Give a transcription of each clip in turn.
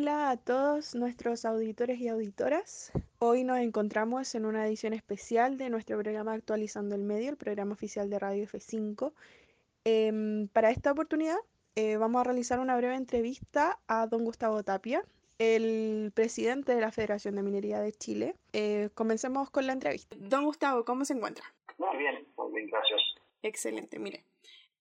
Hola a todos nuestros auditores y auditoras. Hoy nos encontramos en una edición especial de nuestro programa Actualizando el Medio, el programa oficial de Radio F5. Em, para esta oportunidad eh, vamos a realizar una breve entrevista a don Gustavo Tapia, el presidente de la Federación de Minería de Chile. Eh, comencemos con la entrevista. Don Gustavo, ¿cómo se encuentra? Muy bien, muy bien, gracias. Excelente, mire.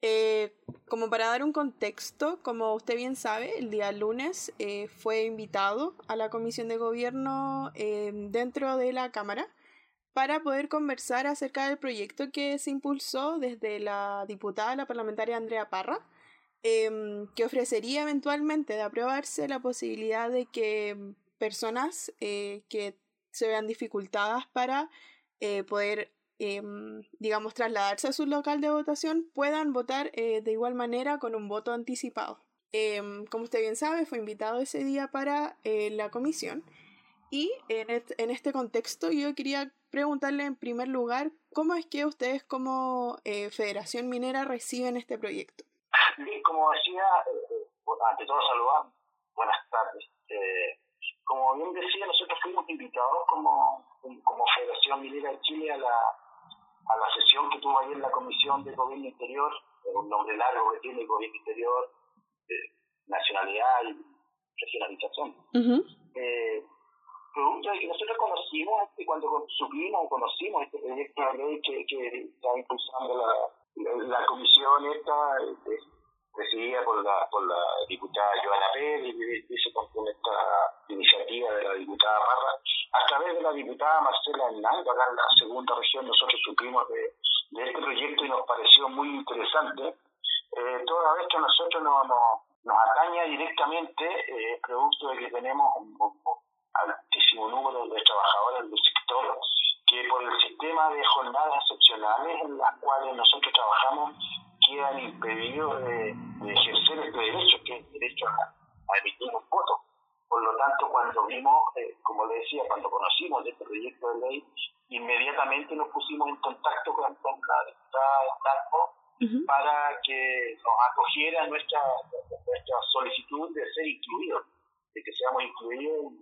Eh, como para dar un contexto, como usted bien sabe, el día lunes eh, fue invitado a la Comisión de Gobierno eh, dentro de la Cámara para poder conversar acerca del proyecto que se impulsó desde la diputada, la parlamentaria Andrea Parra, em, que ofrecería eventualmente de aprobarse la posibilidad de que personas que se vean dificultadas para poder Em, digamos, trasladarse a su local de votación, puedan votar eh, de igual manera con un voto anticipado. Em, como usted bien sabe, fue invitado ese día para eh, la comisión. Y en, en, este contexto yo quería preguntarle en primer lugar, ¿cómo es que ustedes como eh, Federación Minera reciben este proyecto? como decía, ante todo saludar, buenas tardes. como bien decía, nosotros fuimos invitados como, como Federación Minera de Chile a la, a la sesión que tuvo ayer en la Comisión de Gobierno Interior, un nombre largo que tiene Gobierno Interior, Nacionalidad y Regionalización. eh, producto de que nosotros conocimos, este, cuando supimos o conocimos este proyecto de ley que, que está impulsando la, la, comisión esta, este, presidida por la, por la diputada Joana Pérez, y se con esta iniciativa de la diputada Barra, a través de la diputada Marcela Hernández, acá en la segunda región, nosotros supimos de, este proyecto y nos pareció muy interesante, eh, toda vez que a nosotros no, nos ataña directamente, eh, producto de que tenemos un, altísimo número de trabajadores del sector que por el sistema de jornadas excepcionales en las cuales nosotros trabajamos quedan impedidos de, ejercer este derecho, que es el derecho a, emitir un voto. Por lo tanto, cuando vimos, eh, como le decía, cuando conocimos este proyecto de ley, inmediatamente nos pusimos en contacto con, la diputada para que nos acogiera nuestra, nuestra solicitud de ser incluidos, de que seamos incluidos,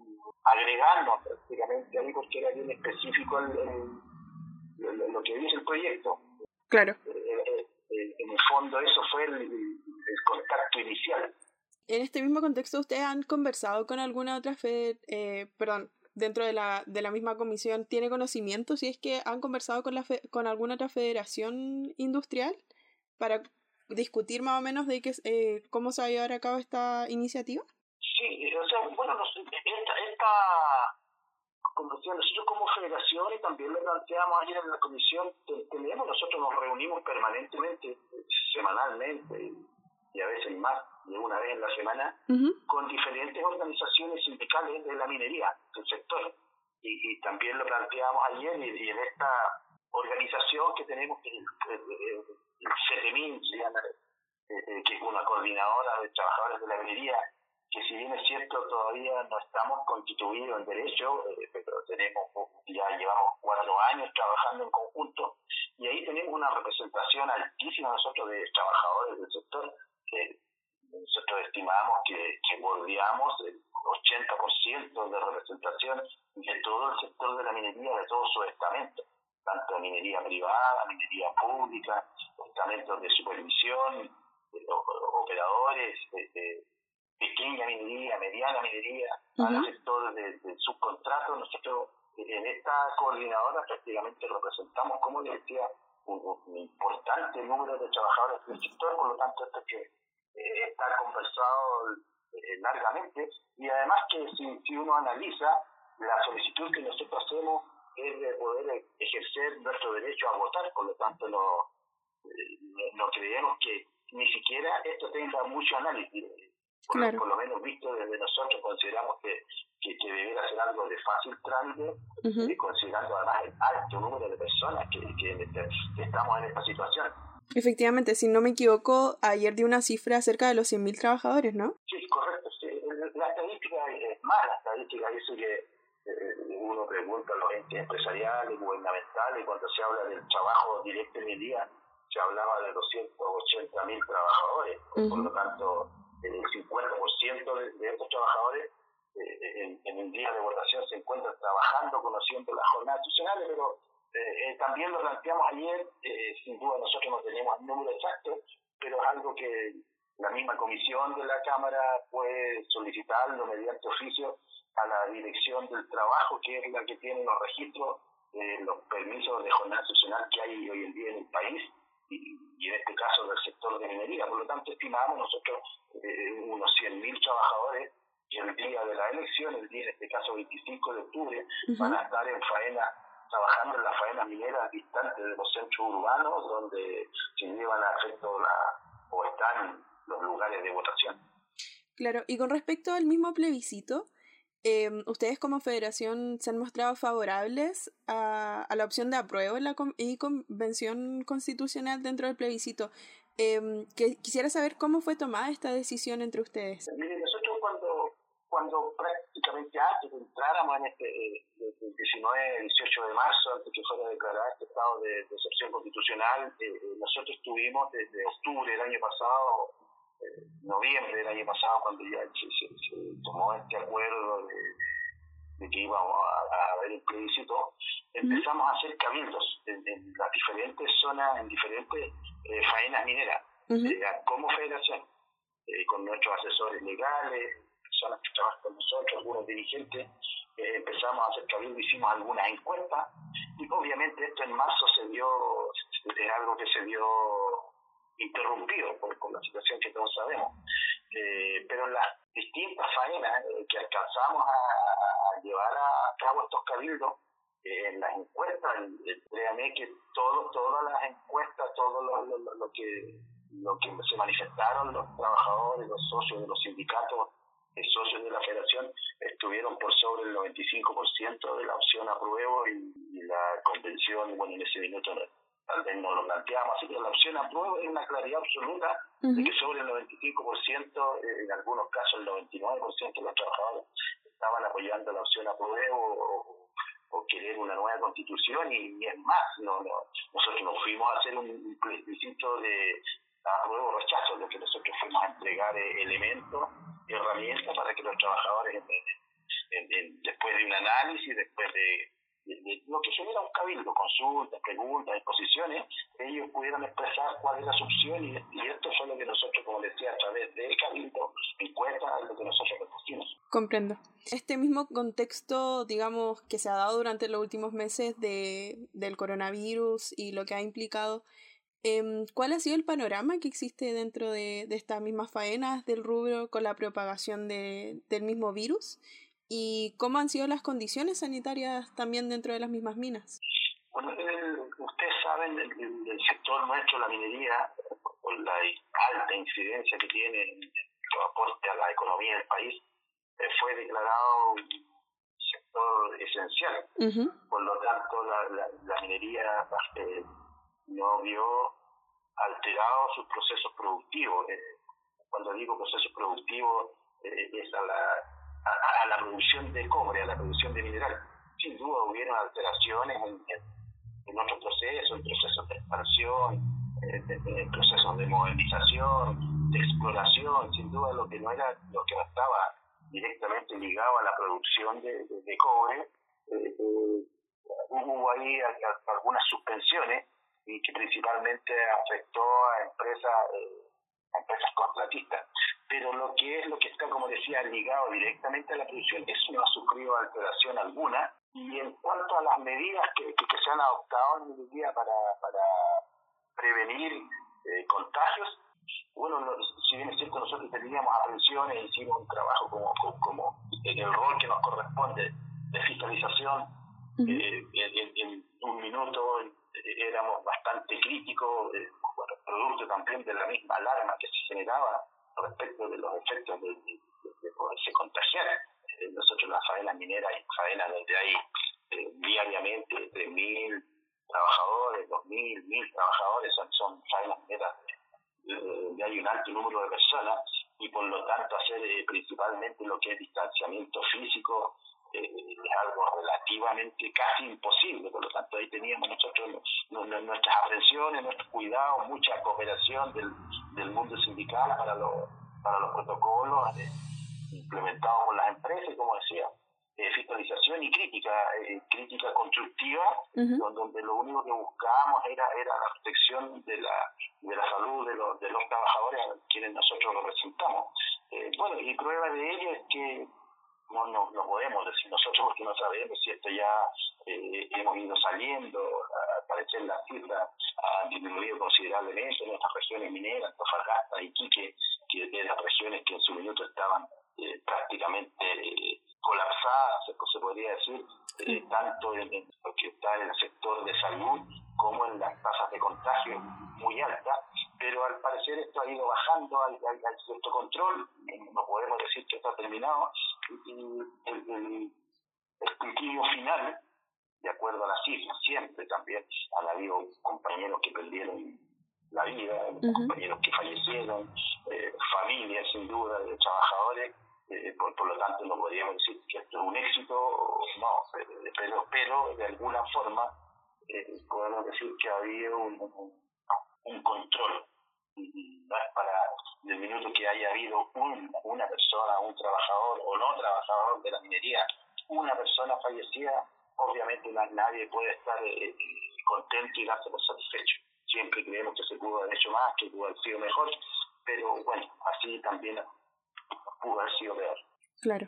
agregarnos prácticamente ahí, porque era bien específico el, lo que dice el proyecto. Claro. Eh, eh, en el fondo eso fue el, contacto inicial. En este mismo contexto, ¿ustedes han conversado con alguna otra fe, eh, perdón, dentro de la, de la misma comisión, tiene conocimiento si es que han conversado con, la con alguna otra federación industrial para discutir más o menos de que, eh, cómo se va a llevar a cabo esta iniciativa? Sí, o sea, bueno, esta, esta comisión, nosotros como federación y también lo planteamos ayer en la comisión, tenemos, nosotros nos reunimos permanentemente, semanalmente y a veces más de una vez en la semana, con diferentes organizaciones sindicales de la minería, del sector. Y, también lo planteamos ayer y, en esta organización que tenemos, que el, el, se llama, eh, eh, que es una coordinadora de trabajadores de la minería, que si bien es cierto todavía no estamos constituidos en derecho, eh, pero tenemos ya llevamos cuatro años trabajando en conjunto y ahí tenemos una representación altísima nosotros de trabajadores del sector que nosotros estimamos que, que bordeamos el 80% de representación de todo el sector de la minería, de todos sus estamentos, tanto de minería privada, minería pública, estamentos de supervisión, operadores, de, pequeña minería, mediana minería, al sector de subcontrato, nosotros en esta coordinadora prácticamente representamos, como les decía, un, importante número de trabajadores del sector, por lo tanto esto que eh, está conversado eh, largamente. Y además que si, si uno analiza la solicitud que nosotros hacemos es de poder ejercer nuestro derecho a votar, por lo tanto no, eh, no creemos que ni siquiera esto tenga mucho análisis. Por, lo menos visto desde nosotros, consideramos que, que, que debería ser algo de fácil trámite, y considerando además el alto número de personas que, que, estamos en esta situación. Efectivamente, si no me equivoco, ayer dio una cifra cerca de los 100.000 trabajadores, ¿no? Sí, correcto. Sí. La estadística es más, la estadística dice que eh, uno pregunta a los entes empresariales, gubernamentales, cuando se habla del trabajo directo en el día, se hablaba de 280.000 trabajadores. Por lo tanto, el 50% de, de estos trabajadores trabajando, conociendo las jornadas institucionales, pero eh, eh, también lo planteamos ayer, eh, sin duda nosotros no tenemos el número exacto, pero es algo que la misma comisión de la Cámara puede solicitarlo mediante oficio a la dirección del trabajo, que es la que tiene los registros los permisos de jornada institucional que hay hoy en día en el país, y, en este caso del sector de minería. Por lo tanto, estimamos nosotros unos 100.000 trabajadores que el día de la elección, el día en este caso 25 de octubre, van a estar en faena trabajando en las faenas mineras distantes de los centros urbanos donde se llevan a efecto la, o están los lugares de votación. Claro, y con respecto al mismo plebiscito, eh, ¿ustedes como federación se han mostrado favorables a, a la opción de apruebo en la y convención constitucional dentro del plebiscito? Eh, que, quisiera saber cómo fue tomada esta decisión entre ustedes. Mire, nosotros cuando, cuando antes de entráramos en este, eh, 19, 18 de marzo, antes que fuera declarado este estado de, excepción constitucional, eh, eh, nosotros estuvimos desde octubre del año pasado, eh, noviembre del año pasado, cuando ya se, tomó este acuerdo de, que íbamos a, haber un plebiscito, empezamos a hacer cabildos en, las diferentes zonas, en diferentes faenas mineras, como federación, con nuestros asesores legales, personas que trabajan con nosotros, algunos dirigentes, eh, empezamos a hacer cabildo, hicimos algunas encuestas y obviamente esto en marzo se dio, es algo que se dio interrumpido por, la situación que todos sabemos. Eh, pero en las distintas faenas eh, que alcanzamos a, llevar a cabo estos cabildos, en las encuestas, créanme que todo, todas las encuestas, todo lo, lo, que, lo que se manifestaron los trabajadores, los socios de los sindicatos socios de la federación estuvieron por sobre el 95% de la opción apruebo y, la convención, bueno, en ese minuto tal vez no lo planteamos, así que la opción apruebo es una claridad absoluta de que sobre el 95%, eh, en algunos casos el 99% de los trabajadores estaban apoyando la opción apruebo o, o querer una nueva constitución y, es más, no, no, nosotros nos fuimos a hacer un plebiscito de apruebo rechazo, lo que nosotros fuimos a entregar eh, elementos herramientas para que los trabajadores, después de un análisis, después de, lo que genera un cabildo, consultas, preguntas, exposiciones, ellos pudieran expresar cuál es la opción y, esto fue lo que nosotros, como decía, a través del cabildo, encuesta lo que nosotros propusimos. Comprendo. Este mismo contexto, digamos, que se ha dado durante los últimos meses de, del coronavirus y lo que ha implicado ¿Cuál ha sido el panorama que existe dentro de, de estas mismas faenas del rubro con la propagación de, del mismo virus? ¿Y cómo han sido las condiciones sanitarias también dentro de las mismas minas? Bueno, ustedes saben, el, el, sector nuestro, la minería, por la alta incidencia que tiene en su aporte a la economía del país, eh, fue declarado un sector esencial. Por lo tanto, la, la, la minería eh, no vio alterados sus procesos productivos. Eh, cuando digo procesos productivos, eh, es a la, a, la producción de cobre, a la producción de mineral. Sin duda hubieron alteraciones en, en, otros procesos, en procesos de expansión, en, procesos de modernización, de exploración. Sin duda lo que no era, lo que no estaba directamente ligado a la producción de, cobre, eh, hubo ahí algunas suspensiones y que principalmente afectó a empresas, eh, a empresas contratistas. Pero lo que es lo que está, como decía, ligado directamente a la producción, eso no ha sufrido alteración alguna. Y en cuanto a las medidas que, que, se han adoptado en el día para, para prevenir eh, contagios, bueno, si bien es cierto, nosotros teníamos atenciones, hicimos un trabajo como, como, en el rol que nos corresponde de fiscalización, eh, en, en, un minuto éramos bastante críticos, eh, producto también de la misma alarma que se generaba respecto de los efectos de, poderse contagiar. Eh, nosotros en la faena minera hay faenas donde hay eh, diariamente 3.000 trabajadores, 2.000, 1.000 trabajadores, son, son faenas mineras donde hay un alto número de personas y por lo tanto hacer principalmente lo que es distanciamiento físico, eh, es algo relativamente casi imposible, por lo tanto ahí teníamos nosotros nuestras aprensiones, nuestros cuidados, mucha cooperación del, del mundo sindical para los, para los protocolos eh, implementados por las empresas, como decía, eh, fiscalización y crítica, eh, crítica constructiva, donde lo único que buscábamos era, era la protección de la, de la salud de los, de los trabajadores a quienes nosotros representamos. Eh, bueno, y prueba de ello es que no, no, no podemos decir nosotros porque no sabemos si esto ya eh, hemos ido saliendo, al parecer las cifras han disminuido considerablemente en estas regiones mineras, Antofagasta, Iquique, que de las regiones que en su minuto estaban eh, prácticamente eh, colapsadas, se, podría decir, eh, tanto en, lo que está en el sector de salud como en las tasas de contagio muy altas, pero al parecer esto ha ido bajando, hay, cierto control, no podemos decir que está terminado, y el, el, el final, de acuerdo a las cifras, siempre también han habido compañeros que perdieron la vida, compañeros que fallecieron, eh, familias sin duda de trabajadores, eh, por, por, lo tanto no podríamos decir que esto es un éxito, no, eh, pero, pero de alguna forma podemos decir que ha habido un, un, control. Y para el minuto que haya habido un, una persona, un trabajador o no trabajador de la minería, una persona fallecida, obviamente nadie puede estar contento y darse por satisfecho siempre creemos que se pudo haber hecho más, que pudo haber sido mejor, pero bueno, así también pudo haber sido peor. Claro.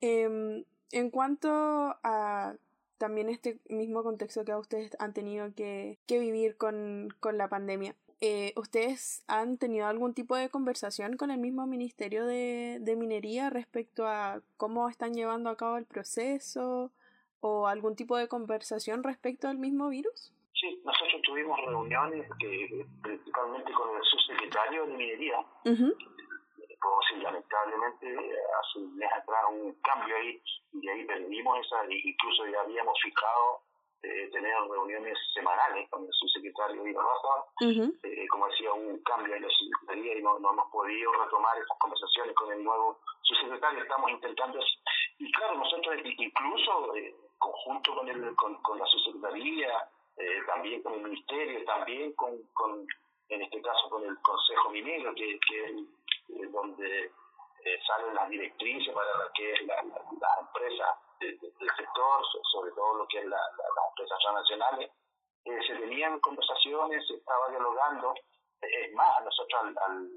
Eh, en cuanto a también este mismo contexto que ustedes han tenido que, que vivir con, con la pandemia, eh, ¿ustedes han tenido algún tipo de conversación con el mismo Ministerio de, de Minería respecto a cómo están llevando a cabo el proceso o algún tipo de conversación respecto al mismo virus? Sí, nosotros tuvimos reuniones que, principalmente con el subsecretario de Minería. Como si lamentablemente hace un mes atrás un cambio ahí y ahí perdimos esa, incluso ya habíamos fijado eh, tener reuniones semanales con el subsecretario de uh eh, como decía, un cambio en la secretaría y no, no hemos podido retomar esas conversaciones con el nuevo subsecretario, estamos intentando, y claro, nosotros incluso, eh, conjunto con, el, con, con la subsecretaría, eh, también con el ministerio, también con, con, en este caso con el Consejo Minero, que, que es donde eh, salen las directrices para lo que es la, las empresas del sector, sobre todo lo que es la, las empresas transnacionales. Eh, se tenían conversaciones, se estaba dialogando. Es más, nosotros al, al,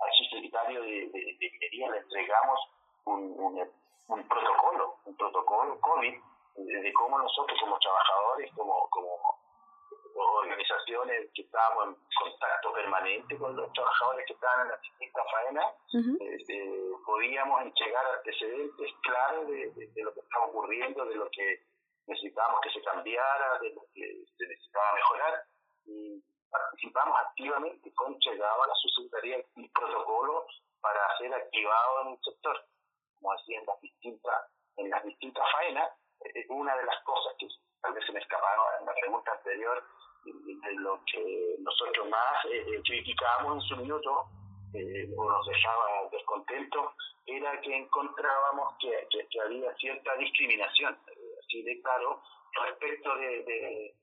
al subsecretario de, de, Minería le entregamos un, un, un protocolo, un protocolo COVID de cómo nosotros como trabajadores, como organizaciones que estábamos en contacto permanente con los trabajadores que estaban en la distintas faenas, este, podíamos entregar antecedentes claros de, de, lo que estaba ocurriendo, de lo que necesitábamos que se cambiara, de lo que se necesitaba mejorar. Y participamos activamente con llegaba a la subsecretaría y protocolo para ser activado en el sector, como decía en las distintas, en las distintas faenas, una de las cosas que tal vez se me escaparon en la pregunta anterior, lo que nosotros más eh, eh criticábamos en su minuto, eh, o nos dejaba descontentos, era que encontrábamos que, que, había cierta discriminación, eh, así de claro, respecto de, de,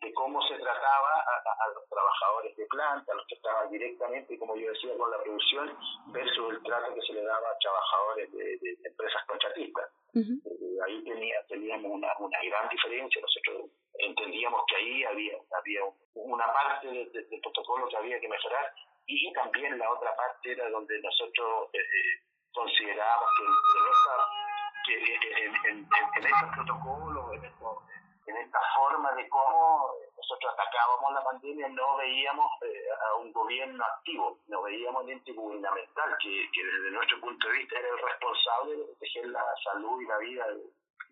de cómo se trataba a, los trabajadores de planta, a los que estaban directamente, como yo decía, con la producción, versus el trato que se le daba a trabajadores de, de empresas contratistas. Eh, ahí tenía, teníamos una, una gran diferencia. Nosotros entendíamos que ahí había, había una parte del protocolo que había que mejorar y también la otra parte era donde nosotros eh, eh considerábamos que, en, esa, que en, en, en, estos protocolos, en, en esta forma de cómo nosotros atacábamos la pandemia, no veíamos eh, a un gobierno activo, no veíamos al ente gubernamental, que, que, desde nuestro punto de vista era el responsable de proteger la salud y la vida, de,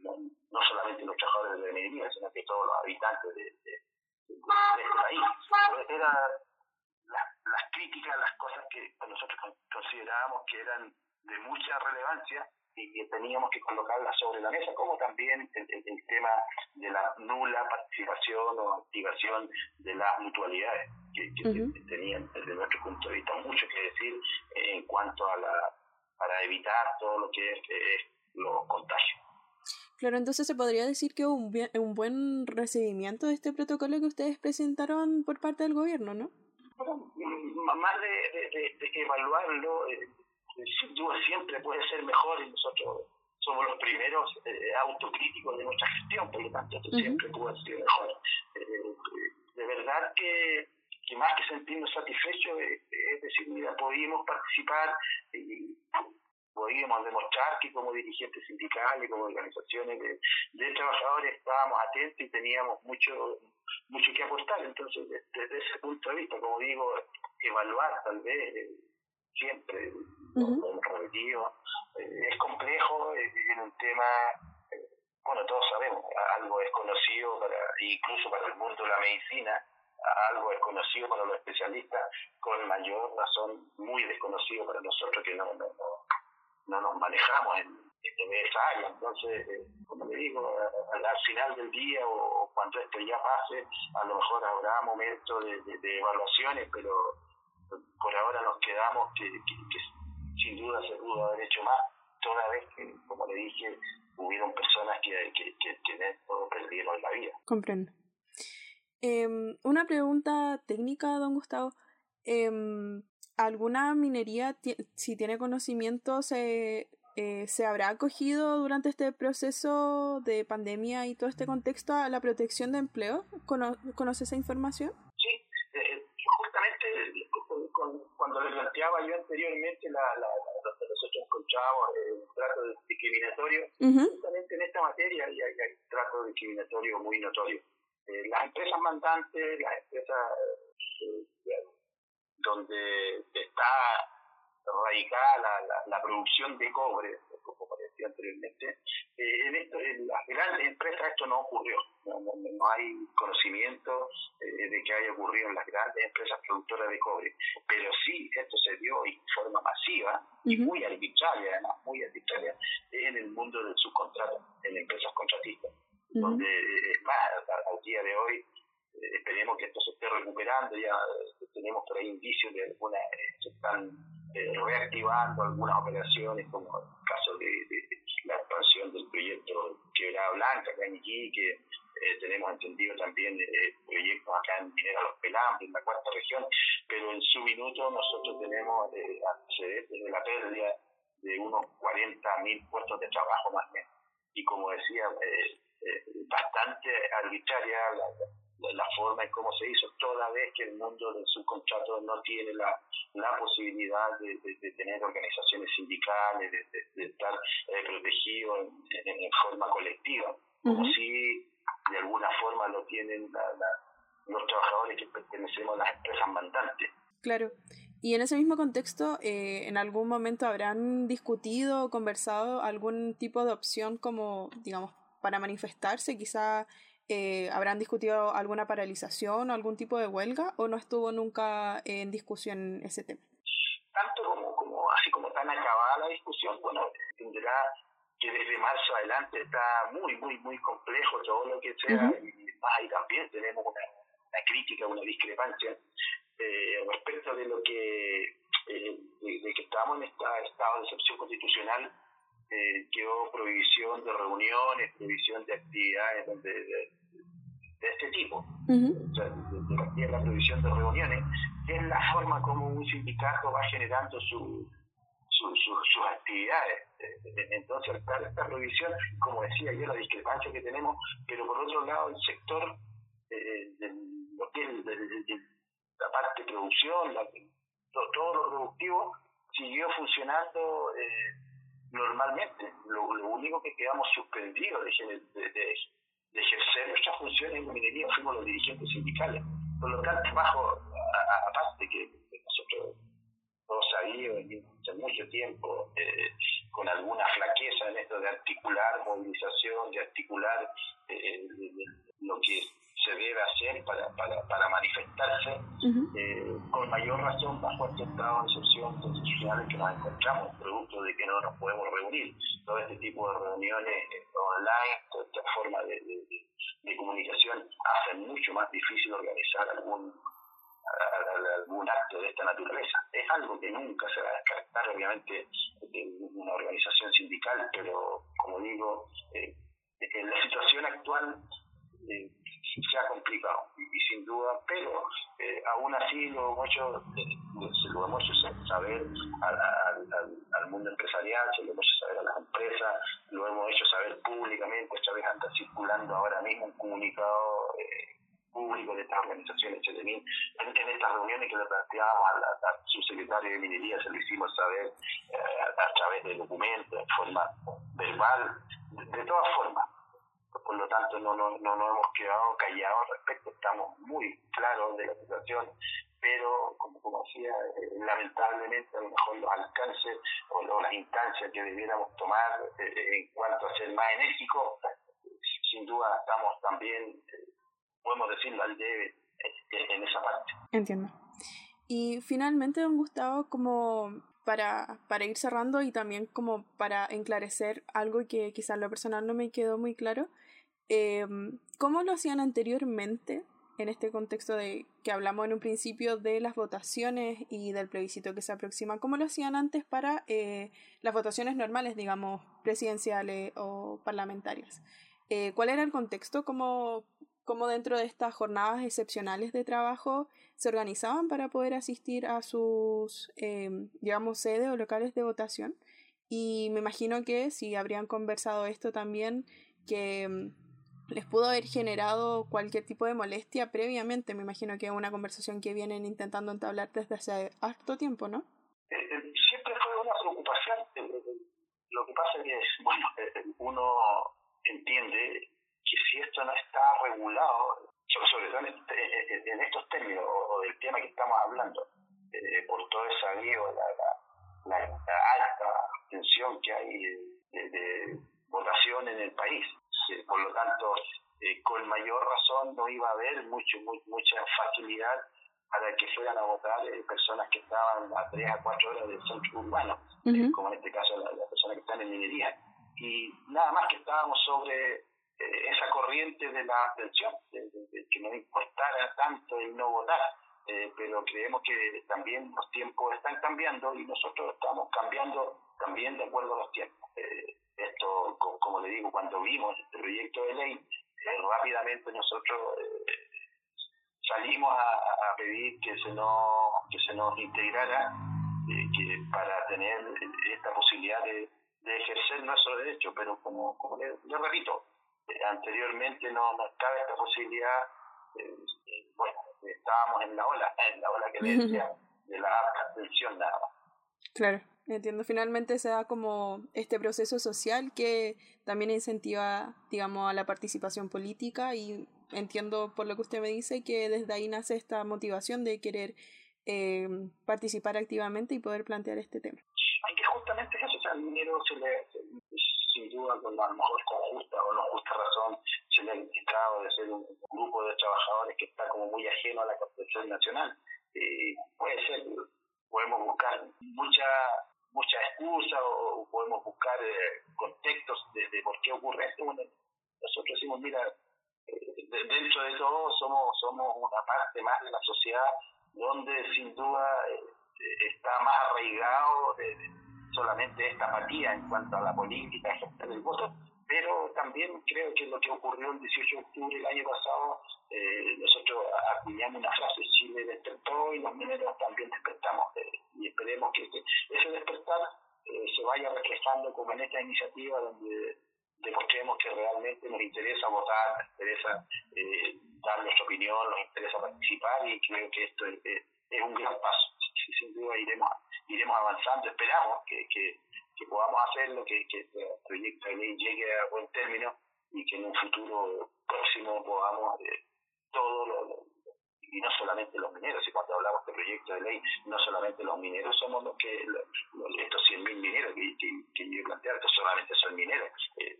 no, solamente los trabajadores de la minería, sino que todos los habitantes de, de, este país. Eran las, las críticas, las cosas que nosotros considerábamos que eran de mucha relevancia y que teníamos que colocarla sobre la mesa, como también el, el, tema de la nula participación o activación de las mutualidades, que, tenían desde nuestro punto de vista mucho que decir en cuanto a la para evitar todo lo que es, los contagios. Claro, entonces se podría decir que hubo un, un buen recibimiento de este protocolo que ustedes presentaron por parte del gobierno, ¿no? Bueno, más de, de, de, evaluarlo, eh, sin duda siempre puede ser mejor y nosotros somos los primeros eh, autocríticos de nuestra gestión, por lo tanto, esto siempre haber sido mejor. Eh, de verdad que, que, más que sentirnos satisfechos, es decir, mira, pudimos participar y podíamos demostrar que como dirigentes sindicales, como organizaciones de, de, trabajadores estábamos atentos y teníamos mucho mucho que aportar. Entonces, desde ese punto de vista, como digo, evaluar tal vez eh, siempre uh repetido, eh, es complejo eh, en un tema, bueno, todos sabemos, algo desconocido para, incluso para el mundo de la medicina, algo desconocido para los especialistas, con mayor razón muy desconocido para nosotros que no, no, no nos manejamos en, esa área. Entonces, eh, como le digo, al, final del día o, cuando esto ya pase, a lo mejor habrá momentos de, evaluaciones, pero por ahora nos quedamos que, sin duda se pudo haber hecho más, toda vez que, como le dije, hubieron personas que, que, que, que perdieron la vida. Comprendo. Eh, una pregunta técnica, don Gustavo. Eh, ¿Alguna minería, si tiene conocimiento, se, eh, se habrá acogido durante este proceso de pandemia y todo este contexto a la protección de empleo? ¿Conoce esa información? Sí, eh, justamente cuando le planteaba yo anteriormente la, la, que nosotros encontramos el trato discriminatorio, justamente en esta materia hay, hay, trato discriminatorio muy notorio. Eh, las empresas mandantes, las empresas donde está radicada la, la, producción de cobre, como decía anteriormente, eh, en, esto, en las grandes empresas esto no ocurrió. No, no, hay conocimiento eh, de que haya ocurrido en las grandes empresas productoras de cobre. Pero sí, esto se dio en forma masiva y muy arbitraria, además, muy arbitraria, en el mundo del subcontrato, en empresas contratistas. Donde, eh, es más, al día de hoy, esperemos que esto se esté recuperando, ya tenemos por ahí indicios de algunas, se están eh, reactivando algunas operaciones, como el caso de, la expansión del proyecto Quebrada Blanca acá en Iquique, eh, tenemos entendido también eh, proyectos acá en Minera Los Pelambres, en la cuarta región, pero en su minuto nosotros tenemos eh, antecedentes de la pérdida de unos 40.000 puestos de trabajo más o menos. Y como decía, bastante arbitraria la, la forma en cómo se hizo, toda vez que el mundo del subcontrato no tiene la, la posibilidad de, de, tener organizaciones sindicales, de, estar eh, protegido en, en, forma colectiva, como si de alguna forma lo tienen los trabajadores que pertenecemos a las empresas mandantes. Claro. Y en ese mismo contexto, eh, ¿en algún momento habrán discutido o conversado algún tipo de opción como, digamos, para manifestarse? Quizá eh, ¿Habrán discutido alguna paralización o algún tipo de huelga o no estuvo nunca en discusión ese tema? Tanto como, como así como tan acabada la discusión, bueno, tendrá que desde marzo adelante está muy, muy, muy complejo todo lo que sea, y ahí también tenemos una, crítica, una discrepancia eh, respecto de lo que, eh, de, que estamos en este estado de excepción constitucional eh, quedó prohibición de reuniones, prohibición de actividades donde, de, este tipo, o sea, de, la prohibición de reuniones, que es la forma como un sindicato va generando su, sus actividades. Entonces, al esta prohibición, como decía yo, la discrepancia que tenemos, pero por otro lado, el sector eh, de lo que es la parte de producción, la, todo, todo, lo productivo, siguió funcionando. Eh, normalmente. Lo, único que quedamos suspendidos de, de, ejercer nuestras funciones en minería fuimos los dirigentes sindicales. Por lo tanto, bajo, aparte que nosotros todos sabíamos hace mucho tiempo eh, con alguna flaqueza en esto de articular movilización, de articular eh, lo que se debe hacer para, para, para manifestarse, eh, con mayor razón bajo este estado de excepción constitucional que nos encontramos, producto de que no nos podemos reunir. Todo este tipo de reuniones eh, online, toda esta forma de, de, comunicación, hacen mucho más difícil organizar algún algún acto de esta naturaleza. Es algo que nunca se va a descartar, obviamente, de una organización sindical, pero como digo, eh, en la situación actual eh, se ha complicado y, sin duda, pero eh, aún así lo hemos hecho, eh, se lo hemos hecho saber al, al, al, mundo empresarial, se lo hemos hecho saber a las empresas, lo preparando ahora mismo un comunicado eh, público de estas organizaciones En, en estas reuniones que le planteamos a, la, subsecretario de Minería, se lo hicimos saber eh, a, través de documentos, en forma verbal, de, todas formas. Por lo tanto, no, no, no nos hemos quedado callados al respecto, estamos muy claros de la situación, pero como, como decía, eh, lamentablemente a lo mejor los alcances o, las instancias que debiéramos tomar eh, en cuanto a ser más enérgicos, sin duda estamos también podemos decirlo al debe en esa parte. Entiendo. Y finalmente, don Gustavo, como para, para ir cerrando y también como para enclarecer algo que quizás lo personal no me quedó muy claro, eh, ¿cómo lo hacían anteriormente en este contexto de que hablamos en un principio de las votaciones y del plebiscito que se aproxima? ¿Cómo lo hacían antes para eh, las votaciones normales, digamos, presidenciales o parlamentarias? Eh, ¿Cuál era el contexto? ¿Cómo, cómo dentro de estas jornadas excepcionales de trabajo se organizaban para poder asistir a sus, eh, digamos, sedes o locales de votación. Y me imagino que si habrían conversado esto también, que mm, les pudo haber generado cualquier tipo de molestia previamente. Me imagino que es una conversación que vienen intentando entablar desde hace harto tiempo, ¿no? Eh, eh, siempre fue una preocupación. Lo que pasa es que, bueno, uno entiende que si esto no está regulado, sobre todo en, este, estos términos o, del tema que estamos hablando, eh, por todo el sabido, la, la, alta tensión que hay de, votación en el país. por lo tanto, eh, con mayor razón no iba a haber mucho, mucha facilidad para que fueran a votar eh, personas que estaban a 3 a 4 horas del centro urbano, como en este caso las personas que están en minería. Y nada más que estábamos sobre eh, esa corriente de la abstención, de, que no importara tanto el no votar. Eh, pero creemos que también los tiempos están cambiando y nosotros estamos cambiando también de acuerdo a los tiempos. Eh, esto, como, le digo, cuando vimos este proyecto de ley, rápidamente nosotros salimos a, pedir que se nos, que se nos integrara que para tener esta posibilidad de, ejercer nuestro derecho, pero como, como le repito, anteriormente no, no estaba esta posibilidad, eh, bueno, estábamos en la ola, en la ola que le decía, de la abstención nada más. Claro, entiendo. Finalmente se da como este proceso social que también incentiva, digamos, a la participación política y entiendo por lo que usted me dice que desde ahí nace esta motivación de querer eh, participar activamente y poder plantear este tema. Aunque justamente eso, o sea, el dinero se le, sin duda, con a lo mejor con justa o no justa razón, se le ha indicado de ser un grupo de trabajadores que está como muy ajeno a la Constitución Nacional. Eh, puede ser, podemos buscar mucha mucha excusa o, podemos buscar eh, contextos de, por qué ocurre esto. nosotros decimos, mira, eh, dentro de todo somos, somos una parte más de la sociedad donde sin duda está más arraigado de, solamente esta apatía en cuanto a la política, ejercer del voto, pero también creo que lo que ocurrió el 18 de octubre del año pasado, eh, nosotros acuñamos una frase, Chile despertó y los mineros también despertamos, eh, y esperemos que ese despertar eh, se vaya reflejando como en esta iniciativa donde demostremos que realmente nos interesa votar, nos interesa dar nuestra opinión, nos interesa participar y creo que esto es, es un gran paso. Sin duda iremos iremos avanzando, esperamos que, que, podamos hacerlo, que, que este proyecto de ley llegue a buen término y que en un futuro próximo podamos eh, todo lo, y no solamente los mineros, y cuando hablamos de proyecto de ley, no solamente los mineros somos los que, estos 100.000 mineros que, que, que yo plantear, estos solamente son mineros. Eh,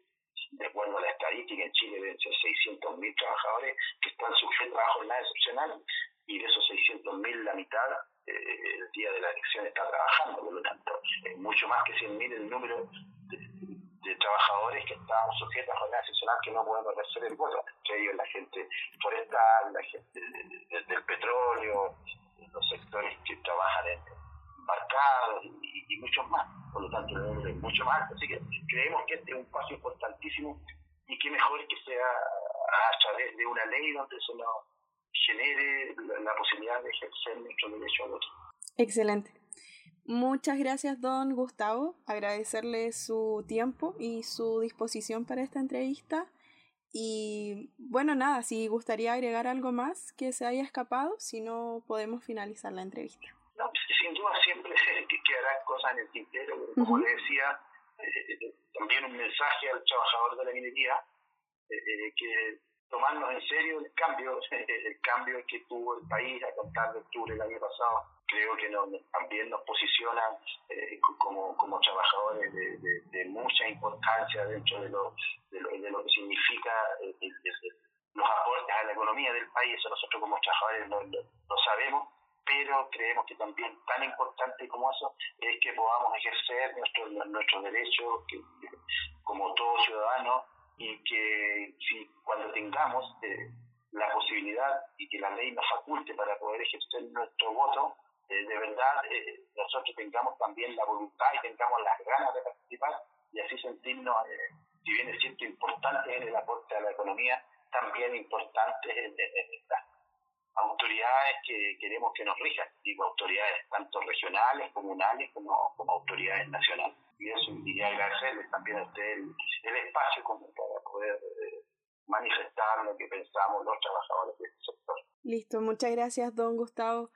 de acuerdo a la estadística, en Chile deben ser 600.000 trabajadores que están sujetos a jornada excepcional y de esos 600.000 la mitad el día de la elección está trabajando, por lo tanto, es mucho más que 100.000 el número de, trabajadores que estamos sujetos a jornada excepcional que no podemos ejercer el voto, entre ellos la gente forestal, la gente del petróleo, los sectores que trabajan en embarcados y, muchos más, por lo tanto el número es mucho más así que creemos que este es un paso importantísimo y que mejor que sea a través de una ley donde se nos genere la, posibilidad de ejercer nuestro derecho al voto. Excelente. Muchas gracias, don Gustavo. Agradecerle su tiempo y su disposición para esta entrevista. Y bueno, nada, si gustaría agregar algo más que se haya escapado, si no podemos finalizar la entrevista. No, sin duda siempre quedarán cosas en el tintero, como le decía, eh, también un mensaje al trabajador de la minería, eh, eh, que tomarnos en serio el cambio, el cambio que tuvo el país a contar de octubre del año pasado, creo que también nos posiciona como, como trabajadores de, mucha importancia dentro de lo, de lo, que significa los aportes a la economía del país, eso nosotros como trabajadores lo sabemos, pero creemos que también tan importante como eso es que podamos ejercer nuestros nuestro derechos como todo ciudadano y que si cuando tengamos eh, la posibilidad y que la ley nos faculte para poder ejercer nuestro voto, eh, de verdad eh, nosotros tengamos también la voluntad y tengamos las ganas de participar y así sentirnos, si bien es cierto, importantes en el aporte a la economía, también importantes en, en, autoridades que queremos que nos rijan, digo autoridades tanto regionales, comunales como, como autoridades nacionales. Y eso y agradecerles también a usted el, espacio como para poder eh, manifestar lo que pensamos los trabajadores de este sector. Listo, muchas gracias don Gustavo.